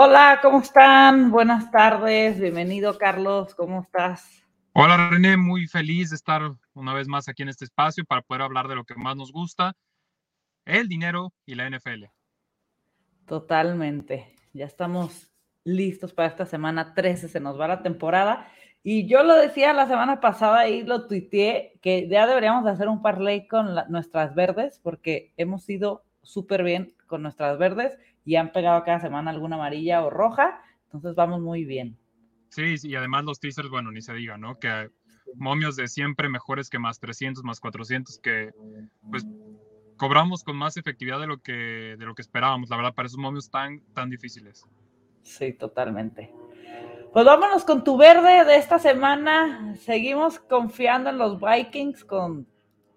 Hola, ¿cómo están? Buenas tardes, bienvenido Carlos, ¿cómo estás? Hola René, muy feliz de estar una vez más aquí en este espacio para poder hablar de lo que más nos gusta, el dinero y la NFL. Totalmente, ya estamos listos para esta semana 13, se nos va la temporada. Y yo lo decía la semana pasada y lo tuiteé, que ya deberíamos hacer un parlay con nuestras verdes, porque hemos ido súper bien con nuestras verdes y han pegado cada semana alguna amarilla o roja, entonces vamos muy bien. Sí, y además los teasers, bueno, ni se diga, ¿no? Que momios de siempre mejores que más 300, más 400, que pues cobramos con más efectividad de lo que, de lo que esperábamos, la verdad, para esos momios tan, tan difíciles. Sí, totalmente. Pues vámonos con tu verde de esta semana. Seguimos confiando en los Vikings con,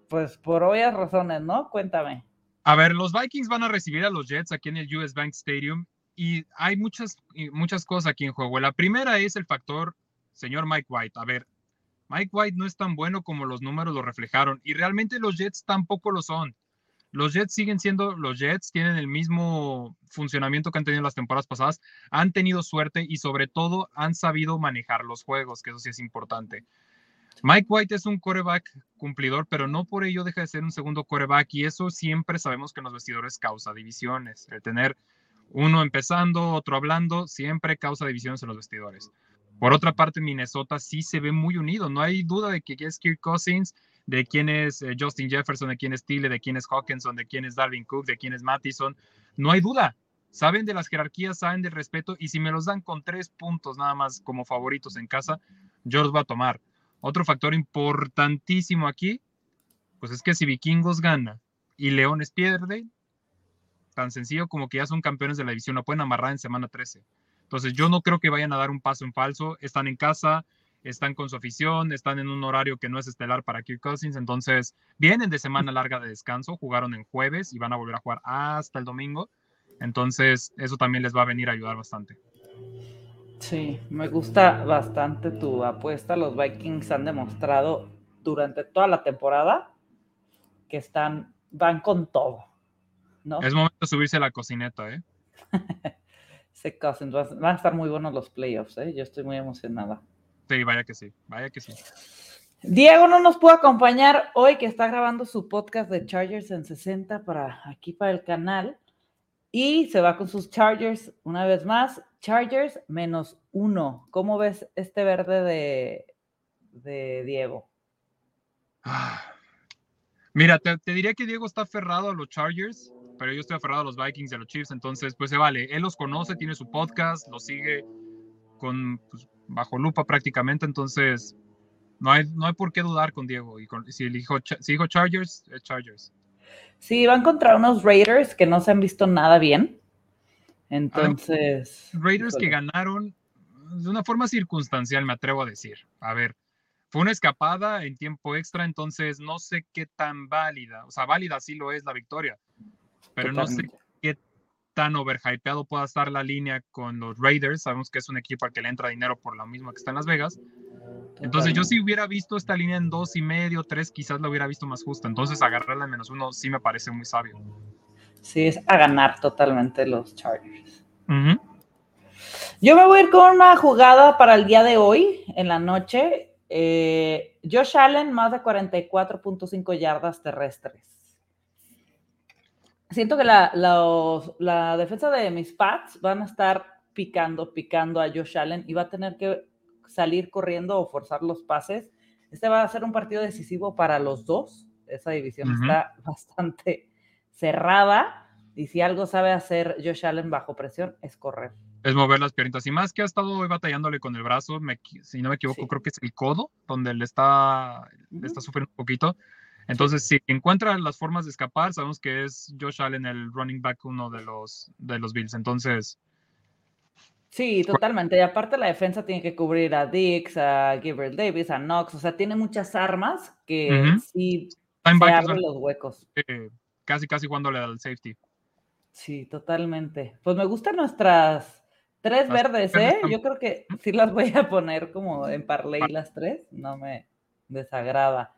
pues por obvias razones, ¿no? Cuéntame. A ver, los Vikings van a recibir a los Jets aquí en el US Bank Stadium y hay muchas, muchas cosas aquí en juego. La primera es el factor señor Mike White. A ver, Mike White no es tan bueno como los números lo reflejaron y realmente los Jets tampoco lo son. Los Jets siguen siendo los Jets, tienen el mismo funcionamiento que han tenido las temporadas pasadas, han tenido suerte y sobre todo han sabido manejar los juegos, que eso sí es importante. Mike White es un coreback cumplidor, pero no por ello deja de ser un segundo coreback y eso siempre sabemos que en los vestidores causa divisiones. El tener uno empezando, otro hablando, siempre causa divisiones en los vestidores. Por otra parte, Minnesota sí se ve muy unido. No hay duda de que es Kirk Cousins, de quién es eh, Justin Jefferson, de quién es Tille, de quién es Hawkinson, de quién es Darwin Cook, de quién es Mattison. No hay duda. Saben de las jerarquías, saben del respeto y si me los dan con tres puntos nada más como favoritos en casa, yo los voy a tomar. Otro factor importantísimo aquí, pues es que si Vikingos gana y Leones pierde, tan sencillo como que ya son campeones de la división, lo pueden amarrar en semana 13. Entonces yo no creo que vayan a dar un paso en falso, están en casa, están con su afición, están en un horario que no es estelar para Kirk Cousins, entonces vienen de semana larga de descanso, jugaron en jueves y van a volver a jugar hasta el domingo, entonces eso también les va a venir a ayudar bastante. Sí, me gusta bastante tu apuesta. Los Vikings han demostrado durante toda la temporada que están, van con todo. ¿no? Es momento de subirse a la cocineta, ¿eh? Se Cousins, van a estar muy buenos los playoffs, ¿eh? Yo estoy muy emocionada. Sí, vaya que sí, vaya que sí. Diego no nos pudo acompañar hoy, que está grabando su podcast de Chargers en 60 para aquí para el canal. Y se va con sus Chargers una vez más. Chargers menos uno. ¿Cómo ves este verde de, Diego? Ah, mira, te, diría que Diego está aferrado a los Chargers, pero yo estoy aferrado a los Vikings y a los Chiefs, entonces pues se vale. Él los conoce, tiene su podcast, lo sigue con pues, bajo lupa prácticamente, entonces no hay, no hay por qué dudar con Diego. Y si, elijo, si dijo Chargers, es Chargers. Sí, van contra unos Raiders que no se han visto nada bien. Entonces. Raiders que ganaron de una forma circunstancial, me atrevo a decir. A ver, fue una escapada en tiempo extra, entonces no sé qué tan válida, o sea, válida sí lo es la victoria, pero no sé qué tan overhypeado pueda estar la línea con los Raiders. Sabemos que es un equipo al que le entra dinero por lo mismo que está en Las Vegas. Entonces yo si hubiera visto esta línea en dos y medio, tres, quizás la hubiera visto más justa. Entonces agarrarla en menos uno sí me parece muy sabio. Sí, es a ganar totalmente los Chargers. Yo me voy a ir con una jugada para el día de hoy, en la noche. Eh, Josh Allen, más de 44.5 yardas terrestres. Siento que la, la defensa de mis Pats van a estar picando, picando a Josh Allen y va a tener que salir corriendo o forzar los pases. Este va a ser un partido decisivo para los dos. Esa división está bastante cerrada. Y si algo sabe hacer Josh Allen bajo presión, es correr. Es mover las piernitas. Y más que ha estado hoy batallándole con el brazo, si no me equivoco, creo que es el codo, donde le está, le está sufriendo un poquito. Entonces, si encuentra las formas de escapar, sabemos que es Josh Allen el running back uno de los, de los Bills. Entonces, Sí, totalmente. Y aparte la defensa tiene que cubrir a Dix, a Gabriel Davis, a Knox. O sea, tiene muchas armas que sí se abren los huecos. casi, casi le da el safety. Sí, totalmente. Pues me gustan nuestras tres verdes, ¿eh? Yo creo que sí las voy a poner como en parlay las tres. No me desagrada.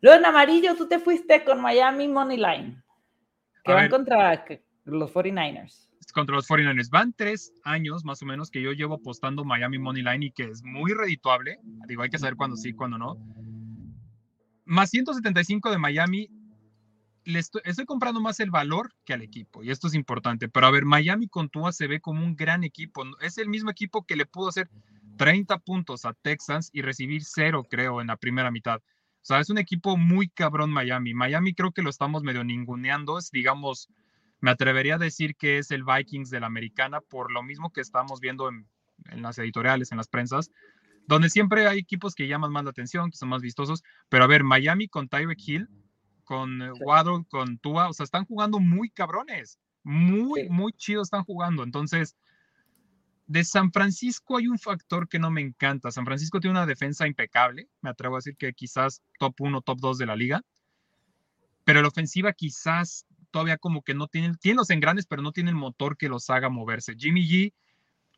Luego en amarillo tú te fuiste con Miami Money Line, que van contra los 49ers. Contra los 49ers. Van tres años más o menos que yo llevo apostando Miami Money Line y que es muy redituable. Digo, hay que saber cuándo sí, cuándo no. Más 175 de Miami. Le estoy, estoy, comprando más el valor que al equipo, y esto es importante. Pero a ver, Miami con Tua se ve como un gran equipo. Es el mismo equipo que le pudo hacer 30 puntos a Texans y recibir cero, creo, en la primera mitad. O sea, es un equipo muy cabrón Miami. Miami creo que lo estamos medio ninguneando. Es, digamos, me atrevería a decir que es el Vikings de la americana por lo mismo que estamos viendo en, las editoriales, en las prensas, donde siempre hay equipos que llaman más la atención, que son más vistosos. Pero a ver, Miami con Tyreek Hill, con eh, Waddle, con Tua, o sea, están jugando muy cabrones. Muy, muy chido están jugando. Entonces, de San Francisco hay un factor que no me encanta. San Francisco tiene una defensa impecable, me atrevo a decir que quizás top 1, top 2 de la liga, pero la ofensiva quizás todavía como que no tiene, tiene los engranes, pero no tiene el motor que los haga moverse. Jimmy G,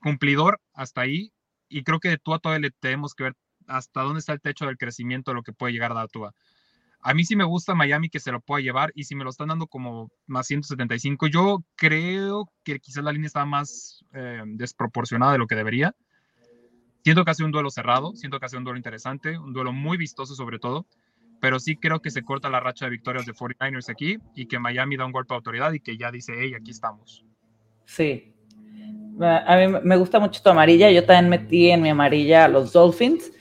cumplidor hasta ahí, y creo que de Tua todavía le tenemos que ver hasta dónde está el techo del crecimiento de lo que puede llegar a dar Tua. A mí sí me gusta Miami que se lo pueda llevar y si me lo están dando como más 175, yo creo que quizás la línea está más eh, desproporcionada de lo que debería. Siento que hace un duelo cerrado, siento que hace un duelo interesante, un duelo muy vistoso sobre todo, pero sí creo que se corta la racha de victorias de 49ers aquí y que Miami da un golpe de autoridad y que ya dice, hey, aquí estamos. Sí. A mí me gusta mucho tu amarilla, yo también metí en mi amarilla a los Dolphins,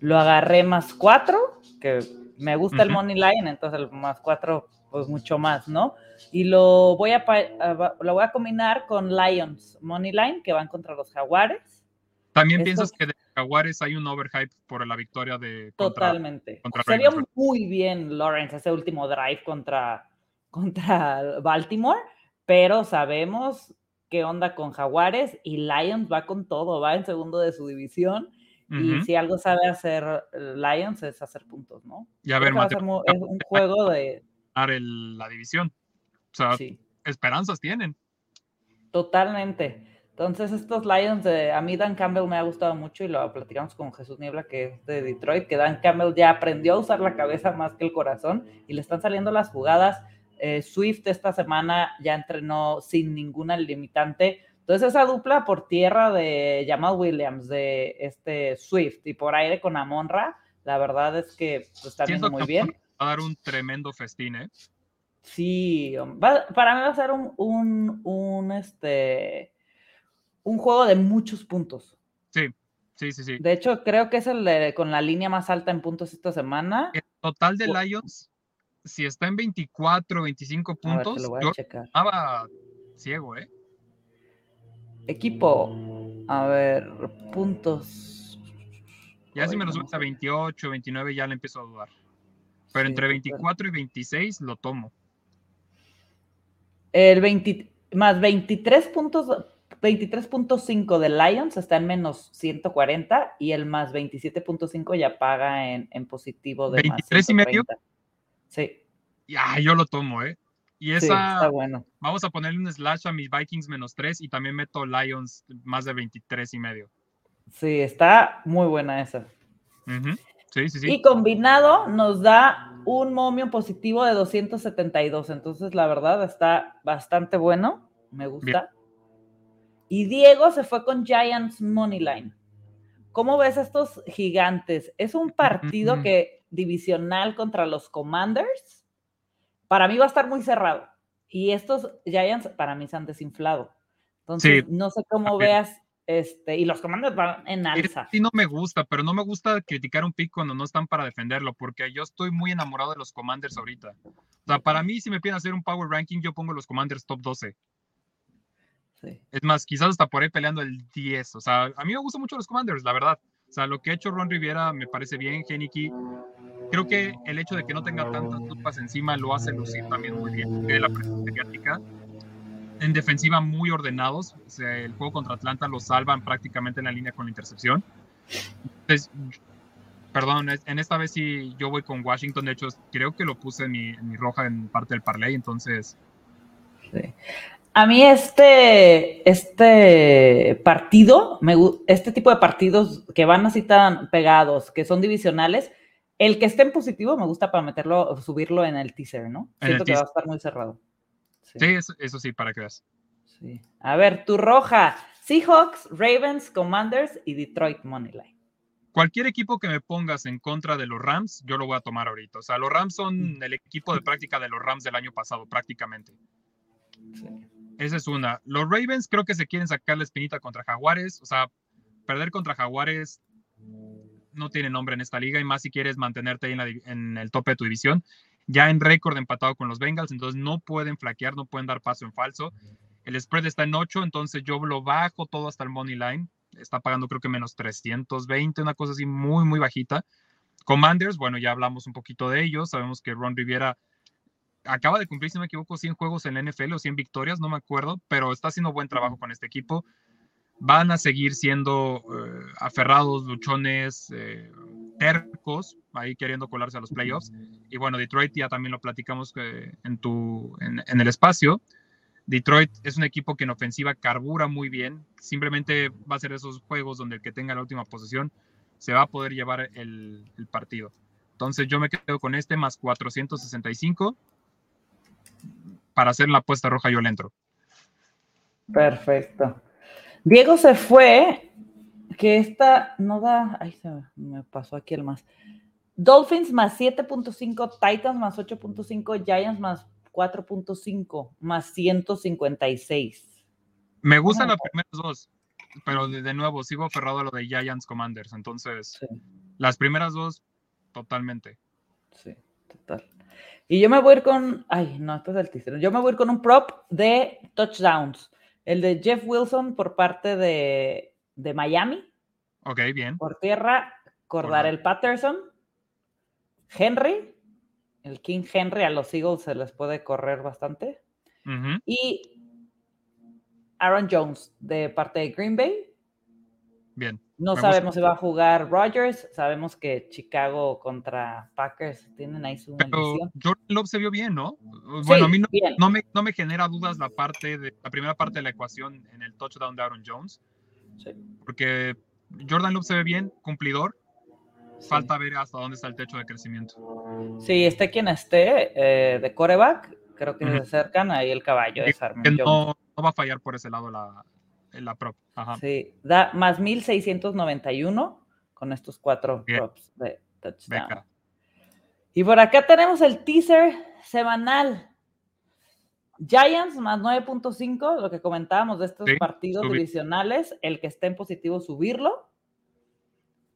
lo agarré más cuatro, que me gusta el money line, entonces el más cuatro, pues mucho más, ¿no? Y lo voy a, lo voy a combinar con Lions money line, que van contra los Jaguares. ¿También piensas que Jaguares hay un overhype por la victoria de... Totalmente. Se vio muy bien Lawrence ese último drive contra, contra Baltimore, pero sabemos qué onda con Jaguares y Lions va con todo, va en segundo de su división y si algo sabe hacer Lions es hacer puntos, ¿no? Y a ver, es un juego de... la división. O sea, esperanzas tienen. Totalmente. Entonces, estos Lions, de, a mí Dan Campbell me ha gustado mucho y lo platicamos con Jesús Niebla, que es de Detroit, que Dan Campbell ya aprendió a usar la cabeza más que el corazón y le están saliendo las jugadas. Eh, Swift esta semana ya entrenó sin ninguna limitante entonces esa dupla por tierra de Jamal Williams, de este Swift y por aire con Amonra, la verdad es que pues, está viendo muy bien. Va a dar un tremendo festín, ¿eh? Sí, para mí va a ser un, un, un, este, un juego de muchos puntos. Sí, sí, sí, sí. De hecho, creo que es el de, con la línea más alta en puntos esta semana. El total de Lions, si está en 24, 25 puntos, yo estaba ciego, ¿eh? Equipo, a ver, puntos. Ya si me lo subes a 28, 29 ya le empiezo a dudar. Pero entre 24 y 26 lo tomo. El 20, más 23 puntos, 23.5 de Lions está en menos 140 y el más 27.5 ya paga en, positivo de 23 y medio. Sí. Ya, yo lo tomo, ¿eh? Y esa, bueno. vamos a ponerle un slash a mis Vikings menos 3 y también meto Lions más de 23 y medio. Sí, está muy buena esa. Sí, sí, sí. Y combinado nos da un momio positivo de 272. Entonces, la verdad, está bastante bueno. Me gusta. Y Diego se fue con Giants Moneyline. ¿Cómo ves estos gigantes? Es un partido que divisional contra los Commanders para mí va a estar muy cerrado. Y estos Giants para mí se han desinflado. Entonces, no sé cómo veas, este, y los comandos van en alza. Sí, no me gusta, pero no me gusta criticar un pick cuando no están para defenderlo, porque yo estoy muy enamorado de los Commanders ahorita. O sea, para mí, si me piden hacer un power ranking, yo pongo los Commanders top 12. Sí. Es más, quizás hasta por ahí peleando el 10. O sea, a mí me gustan mucho los Commanders, la verdad. O sea, lo que ha hecho Ron Riviera me parece bien. Geniki creo que el hecho de que no tenga tantas lupas encima lo hace lucir también muy bien. De la mediática. En defensiva muy ordenados. el juego contra Atlanta lo salvan prácticamente en la línea con la intercepción. Entonces, perdón, en esta vez sí yo voy con Washington. De hecho, creo que lo puse en mi, roja en parte del parlay. Entonces. A mí este, este partido, me, este tipo de partidos que van así tan pegados, que son divisionales, el que esté en positivo me gusta para meterlo, subirlo en el teaser, ¿no? Siento que va a estar muy cerrado. Sí, eso, sí, para que veas. Sí. A ver, tu roja. Seahawks, Ravens, Commanders y Detroit Moneyline. Cualquier equipo que me pongas en contra de los Rams, yo lo voy a tomar ahorita. O sea, los Rams son el equipo de práctica de los Rams del año pasado, prácticamente. Esa es una. Los Ravens creo que se quieren sacar la espinita contra Jaguares. O sea, perder contra Jaguares no tiene nombre en esta liga y más si quieres mantenerte ahí en, en el tope de tu división. Ya en récord empatado con los Bengals, entonces no pueden flaquear, no pueden dar paso en falso. El spread está en 8, entonces yo lo bajo todo hasta el money line. Está pagando creo que menos 320, una cosa así muy, muy bajita. Commanders, bueno, ya hablamos un poquito de ellos. Sabemos que Ron Riviera acaba de cumplir, si no me equivoco, 100 juegos en la NFL o 100 victorias, no me acuerdo, pero está haciendo buen trabajo con este equipo. Van a seguir siendo eh, aferrados, luchones, eh, tercos, ahí queriendo colarse a los playoffs. Y bueno, Detroit ya también lo platicamos eh, en, tu, en el espacio. Detroit es un equipo que en ofensiva carbura muy bien. Simplemente va a ser esos juegos donde el que tenga la última posición se va a poder llevar el, partido. Entonces yo me quedo con este más 465. Para hacer la apuesta roja yo le entro. Perfecto. Diego se fue, que esta no da, ay, se me pasó aquí el más. Dolphins más 7.5, Titans más 8.5, Giants más 4.5 más 156. Me gustan las primeras dos, pero de, nuevo sigo aferrado a lo de Giants Commanders, entonces las primeras dos totalmente. Sí, total. Y yo me voy a ir con, ay, no, esto es el teaser. Yo me voy a ir con un prop de touchdowns. El de Jeff Wilson por parte de, Miami. Ok, bien. Por tierra, el Patterson. Henry el King Henry a los Eagles se les puede correr bastante. Y Aaron Jones de parte de Green Bay. Bien. No sabemos si va a jugar Rodgers. Sabemos que Chicago contra Packers tienen ahí su Pero Jordan Love se vio bien, ¿no? Bueno, a mí no, me, no, me, genera dudas la parte de la primera parte de la ecuación en el touchdown de Aaron Jones. Sí. Porque Jordan Love se ve bien, cumplidor. Falta ver hasta dónde está el techo de crecimiento. Sí, esté quien esté eh, de coreback, creo que se acercan ahí el caballo de no, no, va a fallar por ese lado la, la prop. Sí, da más 1691 con estos cuatro props de touchdown. Y por acá tenemos el teaser semanal. Giants más 9.5, lo que comentábamos de estos partidos divisionales, el que esté en positivo subirlo.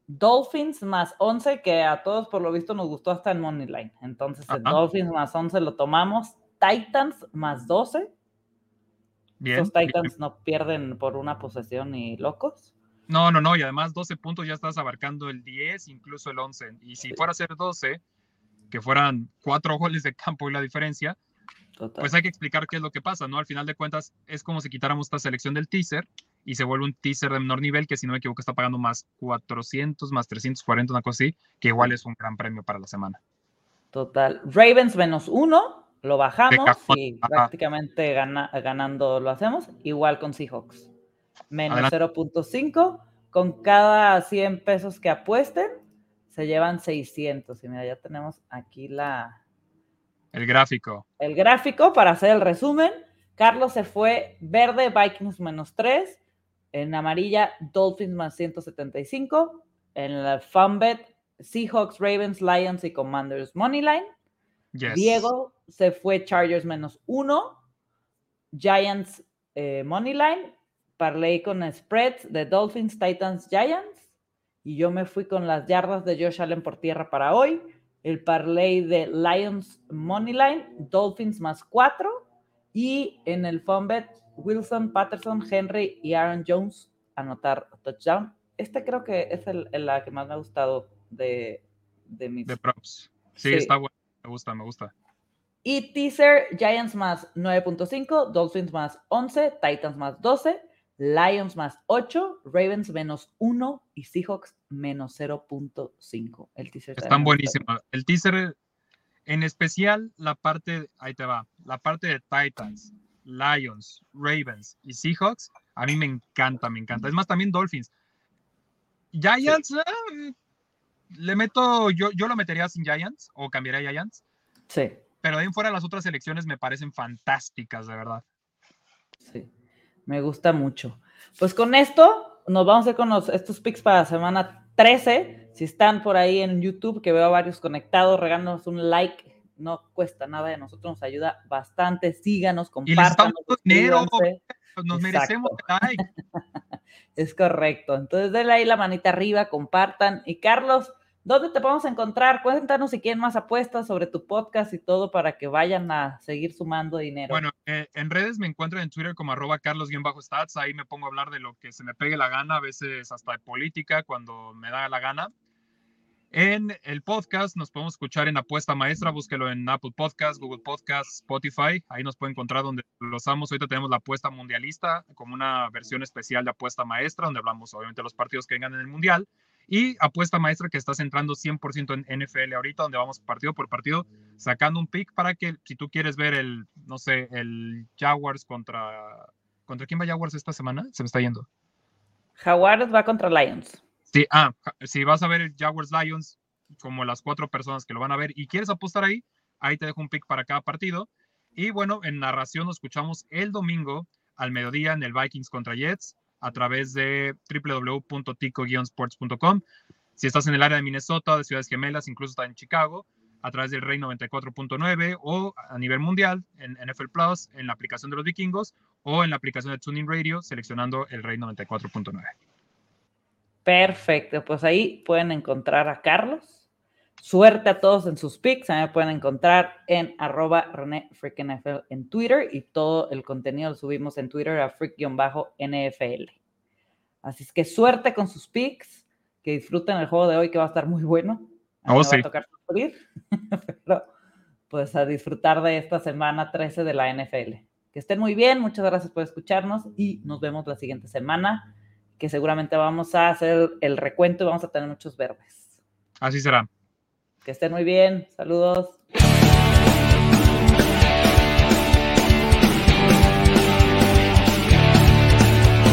Dolphins más 11, que a todos por lo visto nos gustó hasta en Moneyline. Entonces, el Dolphins más 11 lo tomamos. Titans más 12. Bien, Los Titans no pierden por una posesión ni locos. No, no, no. Y además, 12 puntos ya estás abarcando el 10, incluso el 11. Y si fuera a ser 12, que fueran cuatro goles de campo y la diferencia, pues hay que explicar qué es lo que pasa, ¿no? Al final de cuentas, es como si quitáramos esta selección del teaser y se vuelve un teaser de menor nivel que si no me equivoco está pagando más 400, más 340, una cosa así, que igual es un gran premio para la semana. Total. Ravens menos uno, lo bajamos y prácticamente ganando lo hacemos. Igual con Seahawks. Menos 0.5. Con cada 100 pesos que apuesten, se llevan 600. Y mira, ya tenemos aquí la... El gráfico. El gráfico para hacer el resumen. Carlos se fue verde, Vikings menos 3, en amarilla, Dolphins más 175. En el Funbet, Seahawks, Ravens, Lions y Commanders Moneyline. Diego se fue Chargers menos 1. Giants eh, Moneyline. Parley con spreads de Dolphins, Titans, Giants. Y yo me fui con las yardas de Josh Allen por tierra para hoy. El parlay de Lions Moneyline, Dolphins más 4. Y en el Funbet, Wilson, Patterson, Henry y Aaron Jones anotar touchdown. Este creo que es el, la que más me ha gustado de, de mis. De props. Sí, está bueno. Me gusta, me gusta. Y teaser, Giants más 9.5, Dolphins más 11, Titans más 12, Lions más 8, Ravens menos 1 y Seahawks menos 0.5. El teaser. Están buenísimos. El teaser, en especial la parte, ahí te va, la parte de Titans, Lions, Ravens y Seahawks, a mí me encanta, me encanta. Es más, también Dolphins. Giants, eh, le meto, yo, yo lo metería sin Giants o cambiaría a Giants. Sí. Pero de ahí fuera las otras elecciones me parecen fantásticas, de verdad. Sí. Me gusta mucho. Pues con esto nos vamos a ir con estos picks para la semana 13. Si están por ahí en YouTube, que veo a varios conectados, regálanos un like. No cuesta nada, de nosotros nos ayuda bastante. Síganos, compartan. dinero, nos merecemos like. es correcto. Entonces denle ahí la manita arriba, compartan. Y Carlos, ¿Dónde te podemos encontrar? Cuéntanos si quieren más apuestas sobre tu podcast y todo para que vayan a seguir sumando dinero. Bueno, eh, en redes me encuentro en Twitter como arroba carlos-stats. Ahí me pongo a hablar de lo que se me pegue la gana, a veces hasta de política cuando me da la gana. En el podcast nos podemos escuchar en Apuesta Maestra, búsquelo en Apple Podcast, Google Podcast, Spotify, ahí nos puede encontrar donde los amos. Ahorita tenemos la apuesta mundialista como una versión especial de Apuesta Maestra, donde hablamos obviamente de los partidos que vengan en el Mundial. Y apuesta maestra que está centrando 100% en NFL ahorita, donde vamos partido por partido, sacando un pick para que si tú quieres ver el, no sé, el Jaguars contra... ¿Contra quién va Jaguars esta semana? Se me está yendo. Jaguars va contra Lions. Sí, ah, si vas a ver el Jaguars Lions, como las cuatro personas que lo van a ver y quieres apostar ahí, ahí te dejo un pick para cada partido. Y bueno, en narración nos escuchamos el domingo al mediodía en el Vikings contra Jets a través de www.tico-sports.com. Si estás en el área de Minnesota, de Ciudades Gemelas, incluso está en Chicago, a través del Rey 94.9 o a nivel mundial en NFL Plus, en la aplicación de los vikingos o en la aplicación de Tuning Radio, seleccionando el Rey 94.9. Perfecto, pues ahí pueden encontrar a Carlos. Suerte a todos en sus picks. A me pueden encontrar en arroba René NFL en Twitter y todo el contenido lo subimos en Twitter a freak-nfl. Así es que suerte con sus picks, que disfruten el juego de hoy que va a estar muy bueno. A oh, sí. va a tocar pero pues a disfrutar de esta semana 13 de la NFL. Que estén muy bien, muchas gracias por escucharnos y nos vemos la siguiente semana, que seguramente vamos a hacer el recuento y vamos a tener muchos verdes. Así será. Que estén muy bien. Saludos.